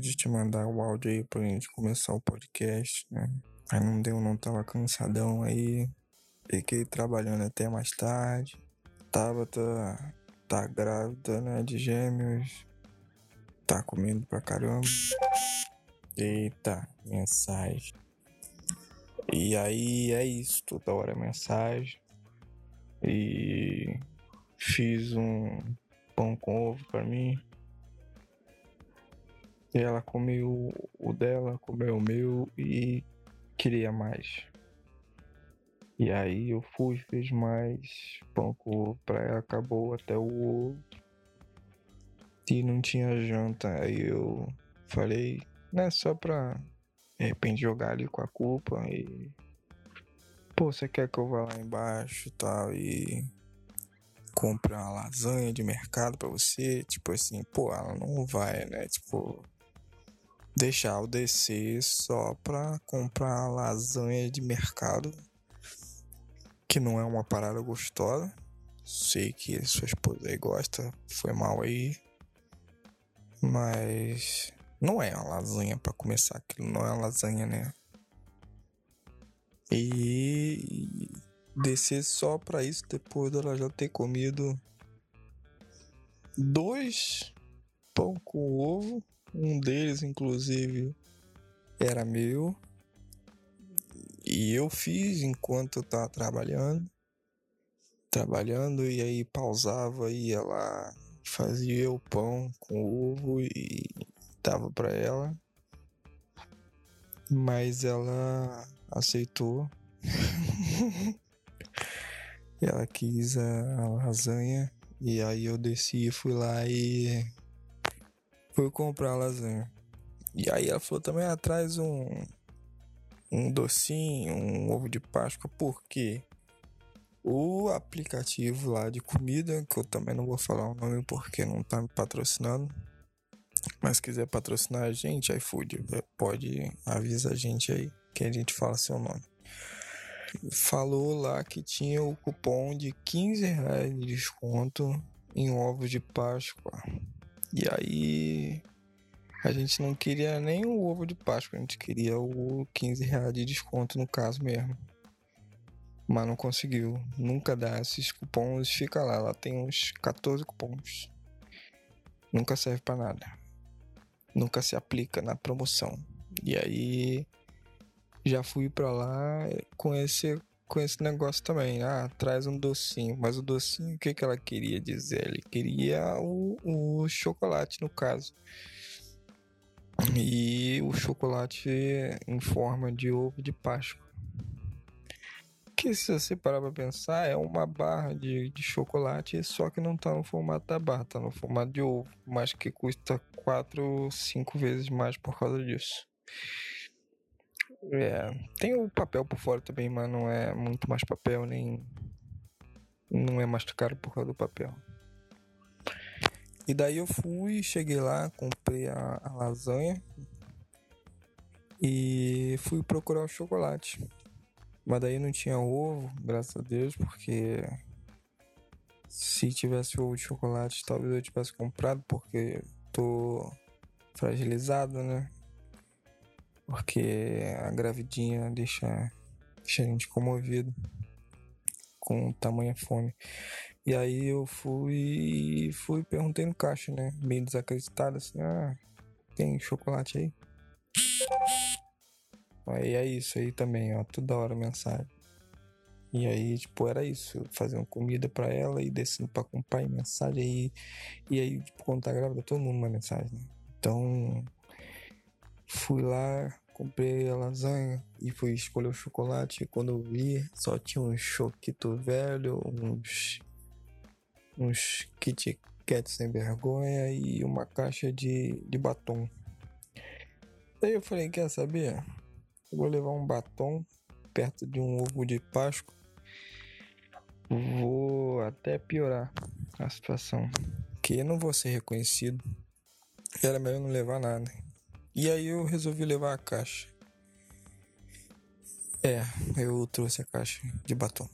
de te mandar o áudio aí pra gente começar o podcast, né? Aí não deu, não tava cansadão aí. Fiquei trabalhando até mais tarde. Tava, tá, tá grávida, né? De gêmeos. Tá comendo pra caramba. Eita, mensagem. E aí é isso, toda hora é mensagem. E fiz um pão com ovo pra mim. E ela comeu o dela, comeu o meu e queria mais. E aí eu fui, fiz mais pão pra ela, acabou até o ovo. E não tinha janta. Aí eu falei, né, só pra de repente jogar ali com a culpa e. Pô, você quer que eu vá lá embaixo tal, e compre uma lasanha de mercado pra você? Tipo assim, pô, ela não vai, né? Tipo, deixar eu descer só pra comprar lasanha de mercado, que não é uma parada gostosa. Sei que sua esposa aí gosta, foi mal aí. Mas não é uma lasanha para começar, aquilo não é uma lasanha, né? E descer só para isso depois dela já ter comido dois pão com ovo, um deles inclusive era meu. E eu fiz enquanto eu tava trabalhando. Trabalhando e aí pausava e lá, fazia o pão com ovo e dava para ela. Mas ela aceitou. ela quis a lasanha. E aí eu desci, fui lá e fui comprar lasanha. E aí ela falou também atrás um um docinho, um ovo de Páscoa, porque o aplicativo lá de comida, que eu também não vou falar o nome porque não tá me patrocinando, mas quiser patrocinar a gente, iFood, pode avisar a gente aí que a gente fala seu nome. Falou lá que tinha o cupom de 15 reais de desconto em ovos de Páscoa. E aí a gente não queria nem o ovo de Páscoa, a gente queria o 15 reais de desconto no caso mesmo. Mas não conseguiu. Nunca dá esses cupons, fica lá. Lá tem uns 14 cupons. Nunca serve para nada nunca se aplica na promoção. E aí já fui para lá com esse com esse negócio também. Ah, traz um docinho. Mas o docinho, o que, que ela queria dizer? Ele queria o, o chocolate, no caso. E o chocolate em forma de ovo de Páscoa que se você parar pra pensar, é uma barra de, de chocolate, só que não tá no formato da barra, tá no formato de ovo, mas que custa 4, 5 vezes mais por causa disso. É, tem o papel por fora também, mas não é muito mais papel, nem. Não é mais caro por causa do papel. E daí eu fui, cheguei lá, comprei a, a lasanha e fui procurar o chocolate. Mas daí não tinha ovo, graças a Deus, porque se tivesse ovo de chocolate, talvez eu tivesse comprado, porque tô fragilizado, né? Porque a gravidinha deixa, deixa a gente comovido com tamanha fome. E aí eu fui fui perguntei no caixa, né? Meio desacreditado assim, ah, tem chocolate aí? Aí é isso aí também, ó, toda hora mensagem. E aí, tipo, era isso, fazendo comida para ela e descendo pra comprar e mensagem aí. E aí, tipo, quando tá grávida, todo mundo manda mensagem, né? Então, fui lá, comprei a lasanha e fui escolher o chocolate. E quando eu vi, só tinha um choquito velho, uns, uns Kit Kat sem vergonha e uma caixa de, de batom. Aí eu falei, quer saber? Eu vou levar um batom perto de um ovo de Páscoa. Vou até piorar a situação. Que não vou ser reconhecido. Era melhor não levar nada. E aí eu resolvi levar a caixa. É, eu trouxe a caixa de batom.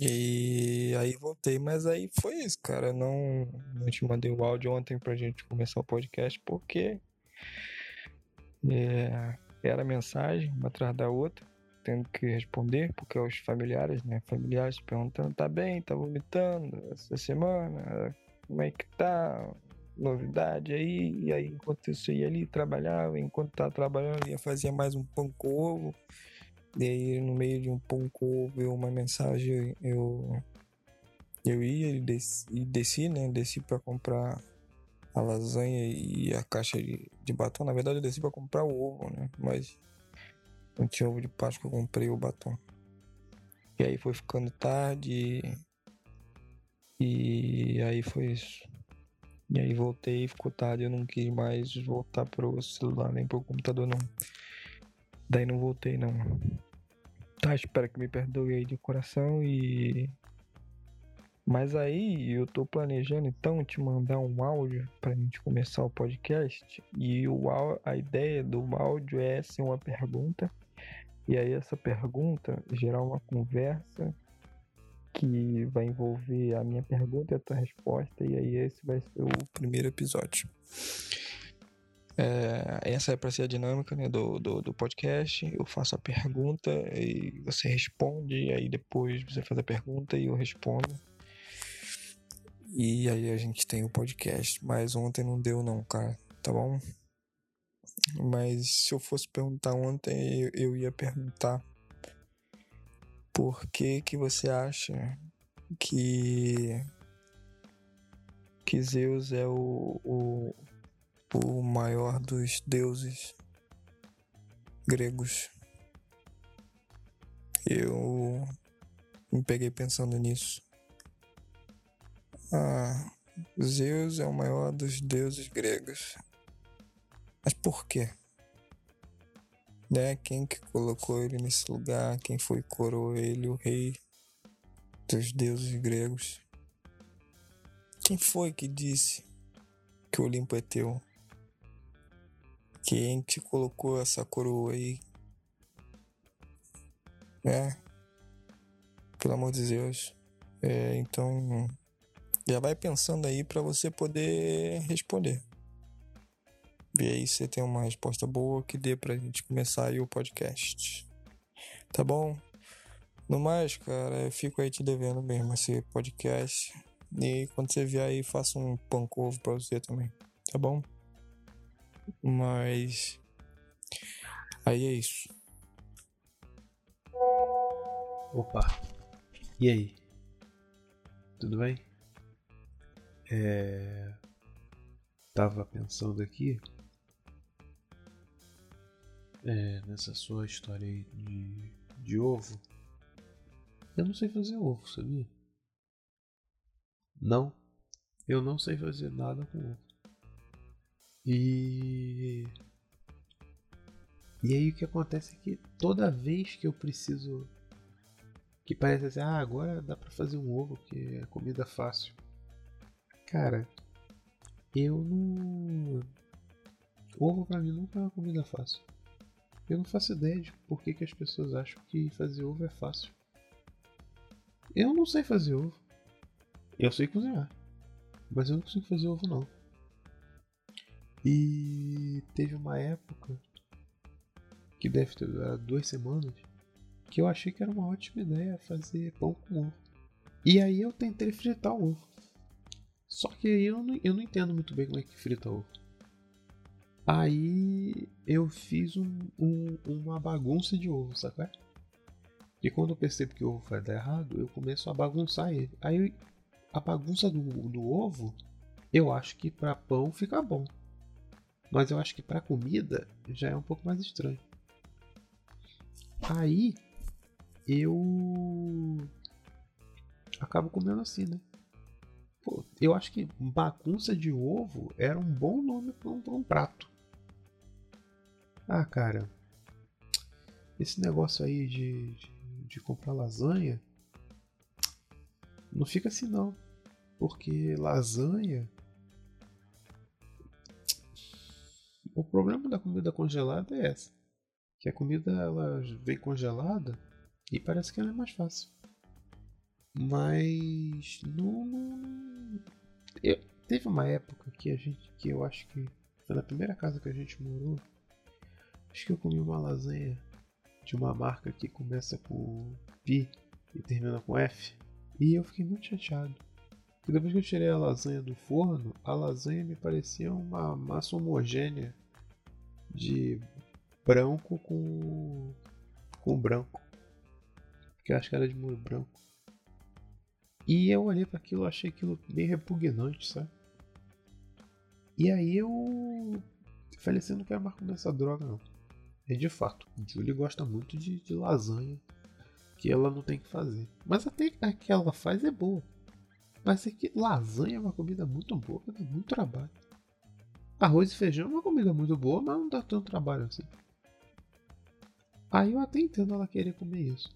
E aí voltei, mas aí foi isso, cara. Não, não te mandei o áudio ontem pra gente começar o podcast, porque é, era mensagem uma atrás da outra, tendo que responder, porque os familiares, né? Familiares perguntando, tá bem, tá vomitando essa semana, como é que tá? Novidade aí, e aí enquanto isso ia ali, trabalhava, enquanto tava trabalhando, ia fazer mais um pão com ovo. E aí no meio de um pão com ovo, eu, uma mensagem, eu eu ia e desci, e desci né? Desci para comprar a lasanha e a caixa de, de batom. Na verdade, eu desci para comprar o ovo, né? Mas não tinha ovo de Páscoa, eu comprei o batom. E aí foi ficando tarde. E aí foi isso. E aí voltei, ficou tarde, eu não quis mais voltar pro celular nem pro computador não. Daí não voltei não. Tá, espero que me perdoe aí de coração e mas aí eu tô planejando então te mandar um áudio pra gente começar o podcast. E o, a ideia do áudio é ser uma pergunta. E aí essa pergunta gerar uma conversa que vai envolver a minha pergunta e a tua resposta. E aí esse vai ser o primeiro episódio. É, essa é para ser a dinâmica né, do, do, do, podcast. Eu faço a pergunta e você responde, aí depois você faz a pergunta e eu respondo. E aí a gente tem o podcast. Mas ontem não deu não, cara. Tá bom? Mas se eu fosse perguntar ontem, eu, eu ia perguntar por que que você acha que que Zeus é o, o, o maior dos deuses gregos? Eu me peguei pensando nisso. Ah, Zeus é o maior dos deuses gregos. Mas por quê? Né? Quem que colocou ele nesse lugar? Quem foi que coroou ele, o rei dos deuses gregos? Quem foi que disse que o Olimpo é teu? Quem te colocou essa coroa aí? É. Pelo amor de Deus. É, então já vai pensando aí para você poder responder. E aí você tem uma resposta boa que dê pra gente começar aí o podcast. Tá bom? No mais, cara, eu fico aí te devendo mesmo esse podcast. E quando você vier aí, faça um pão com ovo pra você também. Tá bom? Mas. Aí é isso. Opa. E aí? Tudo bem? É... Tava pensando aqui é, nessa sua história aí de, de ovo. Eu não sei fazer ovo, sabia? Não, eu não sei fazer nada com ovo. E. E aí o que acontece é que toda vez que eu preciso. Que parece assim, ah, agora dá pra fazer um ovo, que é comida fácil. Cara, eu não. Ovo pra mim nunca é uma comida fácil. Eu não faço ideia de por que, que as pessoas acham que fazer ovo é fácil. Eu não sei fazer ovo. Eu sei cozinhar. Mas eu não consigo fazer ovo não. E teve uma época que deve ter duas semanas que eu achei que era uma ótima ideia fazer pão com ovo. E aí eu tentei fritar o ovo. Só que aí eu não, eu não entendo muito bem como é que frita ovo. Aí eu fiz um, um, uma bagunça de ovo, sabe? E quando eu percebo que o ovo vai dar errado, eu começo a bagunçar ele. Aí a bagunça do, do ovo, eu acho que para pão fica bom. Mas eu acho que para comida já é um pouco mais estranho. Aí eu acabo comendo assim, né? Pô, eu acho que bagunça de ovo era um bom nome para um, um, prato. Ah, cara, esse negócio aí de, de, de comprar lasanha não fica assim não, porque lasanha o problema da comida congelada é essa, que a comida ela vem congelada e parece que ela é mais fácil. Mas não, eu- teve uma época que a gente que eu acho que foi na primeira casa que a gente morou. Acho que eu comi uma lasanha de uma marca que começa com P e termina com F. E eu fiquei muito chateado. Porque depois que eu tirei a lasanha do forno, a lasanha me parecia uma massa homogênea de branco com, com branco. Que eu acho que era de molho branco. E eu olhei para aquilo, achei aquilo bem repugnante, sabe? E aí eu falei assim, não quero mais comer essa droga não. E de fato, Julie gosta muito de, de lasanha que ela não tem que fazer. Mas até a que ela faz é boa. Mas é que lasanha é uma comida muito boa, dá muito trabalho. Arroz e feijão é uma comida muito boa, mas não dá tanto trabalho assim. Aí eu até entendo ela querer comer isso.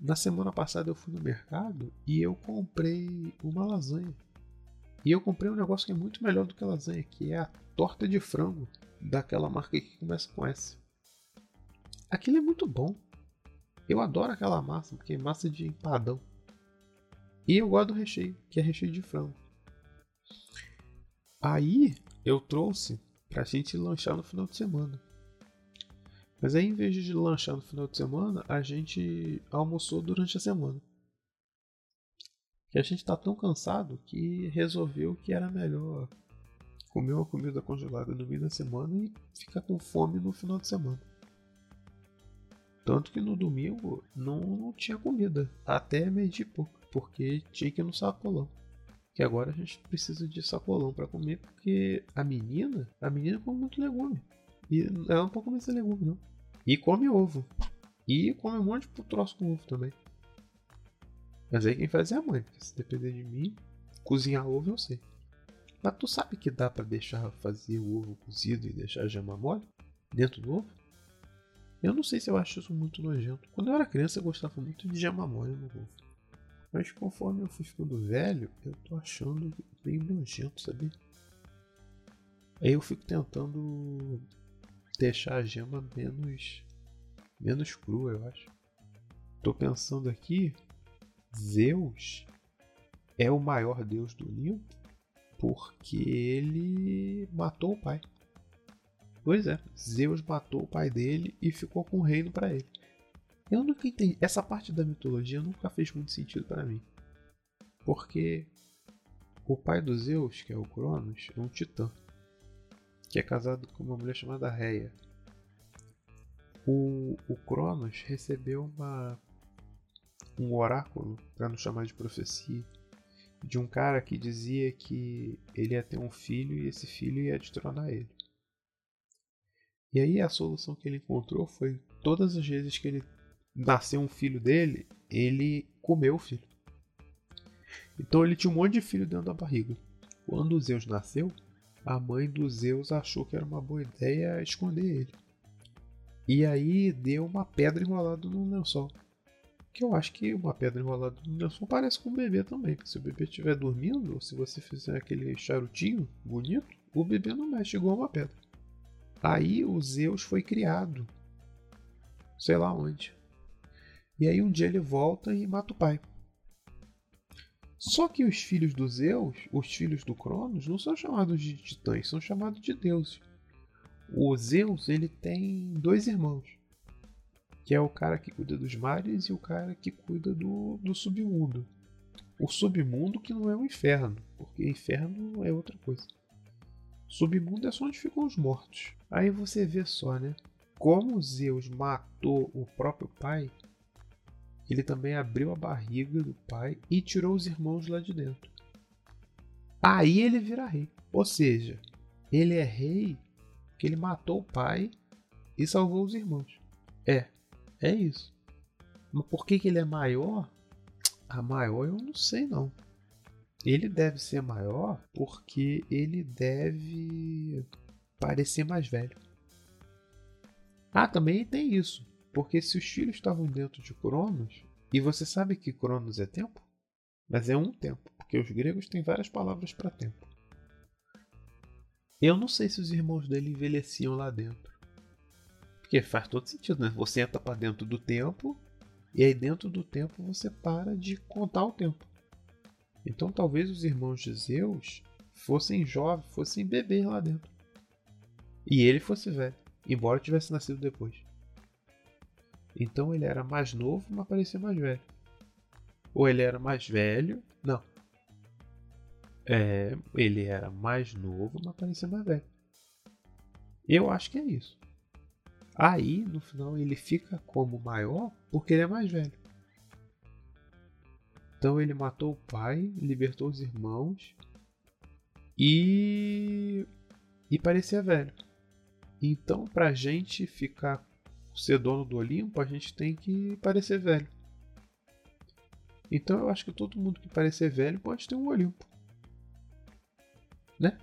Na semana passada eu fui no mercado e eu comprei uma lasanha. E eu comprei um negócio que é muito melhor do que lasanha, que é a torta de frango daquela marca que começa com S. Aquilo é muito bom. Eu adoro aquela massa, porque é massa de empadão. E eu gosto do recheio, que é recheio de frango. Aí eu trouxe pra gente lanchar no final de semana. Mas aí, em vez de lanchar no final de semana, a gente almoçou durante a semana. Que a gente tá tão cansado que resolveu que era melhor comer uma comida congelada no meio da semana e ficar com fome no final de semana. Tanto que no domingo não, não tinha comida, até meio de pouco, porque tinha que ir no sacolão. Que agora a gente precisa de sacolão para comer, porque a menina, a menina come muito legume. E ela não pode comer esse legume, não. E come ovo. E come um monte de troço com ovo também. Mas aí quem faz é a mãe, porque se depender de mim, cozinhar ovo eu sei. Mas tu sabe que dá para deixar fazer o ovo cozido e deixar a gema mole dentro do ovo? Eu não sei se eu acho isso muito nojento. Quando eu era criança eu gostava muito de gema mole no ovo. Mas conforme eu fui ficando velho, eu tô achando meio nojento, sabe? Aí eu fico tentando deixar a gema menos menos crua, eu acho. Tô pensando aqui, Zeus é o maior deus do Olimpo porque ele matou o pai. Pois é, Zeus matou o pai dele e ficou com o reino para ele. Eu nunca entendi. Essa parte da mitologia nunca fez muito sentido para mim. Porque o pai do Zeus, que é o Cronos, é um titã. Que é casado com uma mulher chamada Reia. O, o Cronos recebeu uma, um oráculo, para não chamar de profecia, de um cara que dizia que ele ia ter um filho e esse filho ia destronar ele. E aí a solução que ele encontrou foi todas as vezes que ele nasceu um filho dele, ele comeu o filho. Então ele tinha um monte de filho dentro da barriga. Quando o Zeus nasceu, a mãe do Zeus achou que era uma boa ideia esconder ele. E aí deu uma pedra enrolada no lençol. Que eu acho que uma pedra enrolada no lençol parece com um bebê também. Porque se o bebê estiver dormindo, ou se você fizer aquele charutinho bonito, o bebê não mexe igual uma pedra. Aí o Zeus foi criado. Sei lá onde. E aí um dia ele volta e mata o pai. Só que os filhos do Zeus, os filhos do Cronos, não são chamados de titãs, são chamados de deuses. O Zeus ele tem dois irmãos, que é o cara que cuida dos mares e o cara que cuida do, do submundo. O submundo que não é o inferno, porque inferno é outra coisa. Submundo é só onde ficam os mortos. Aí você vê só, né? Como Zeus matou o próprio pai, ele também abriu a barriga do pai e tirou os irmãos lá de dentro. Aí ele vira rei. Ou seja, ele é rei porque ele matou o pai e salvou os irmãos. É, é isso. Mas por que, que ele é maior? A maior eu não sei não. Ele deve ser maior porque ele deve parecer mais velho. Ah, também tem isso. Porque se os filhos estavam dentro de Cronos, e você sabe que Cronos é tempo? Mas é um tempo, porque os gregos têm várias palavras para tempo. Eu não sei se os irmãos dele envelheciam lá dentro. Porque faz todo sentido, né? Você entra para dentro do tempo E aí dentro do tempo você para de contar o tempo. Então talvez os irmãos de Zeus fossem jovens, fossem bebês lá dentro. E ele fosse velho, embora tivesse nascido depois. Então ele era mais novo, mas parecia mais velho. Ou ele era mais velho. Não. É, ele era mais novo, mas parecia mais velho. Eu acho que é isso. Aí, no final, ele fica como maior porque ele é mais velho. Então ele matou o pai, libertou os irmãos e e parecia velho. Então, pra gente ficar ser dono do Olimpo, a gente tem que parecer velho. Então eu acho que todo mundo que parecer velho pode ter um Olimpo. Né?